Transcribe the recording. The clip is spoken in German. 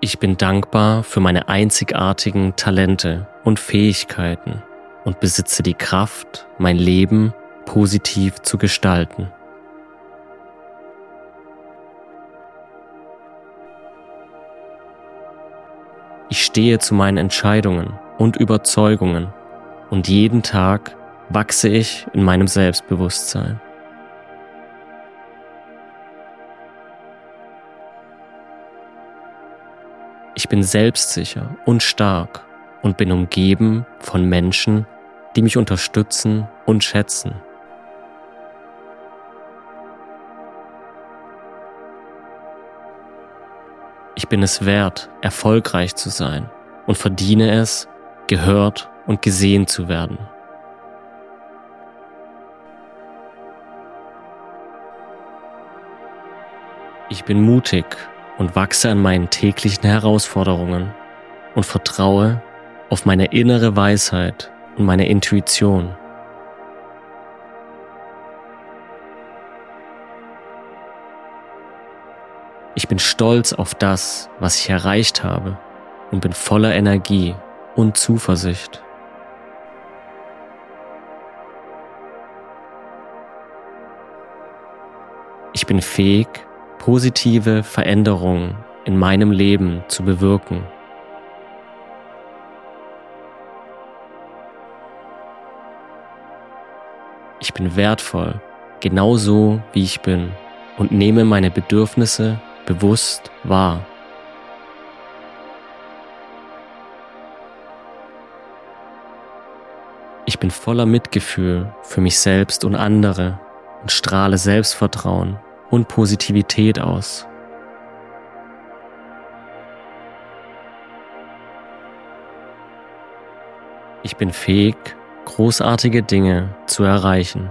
Ich bin dankbar für meine einzigartigen Talente und Fähigkeiten und besitze die Kraft, mein Leben positiv zu gestalten. Ich stehe zu meinen Entscheidungen und Überzeugungen und jeden Tag wachse ich in meinem Selbstbewusstsein. Ich bin selbstsicher und stark und bin umgeben von Menschen, die mich unterstützen und schätzen. Ich bin es wert, erfolgreich zu sein und verdiene es, gehört und gesehen zu werden. Ich bin mutig und wachse an meinen täglichen Herausforderungen und vertraue auf meine innere Weisheit und meine Intuition. Ich bin stolz auf das, was ich erreicht habe und bin voller Energie und Zuversicht. Ich bin fähig, positive Veränderungen in meinem Leben zu bewirken. Ich bin wertvoll, genauso wie ich bin, und nehme meine Bedürfnisse bewusst wahr. Ich bin voller Mitgefühl für mich selbst und andere und strahle Selbstvertrauen und Positivität aus. Ich bin fähig, großartige Dinge zu erreichen.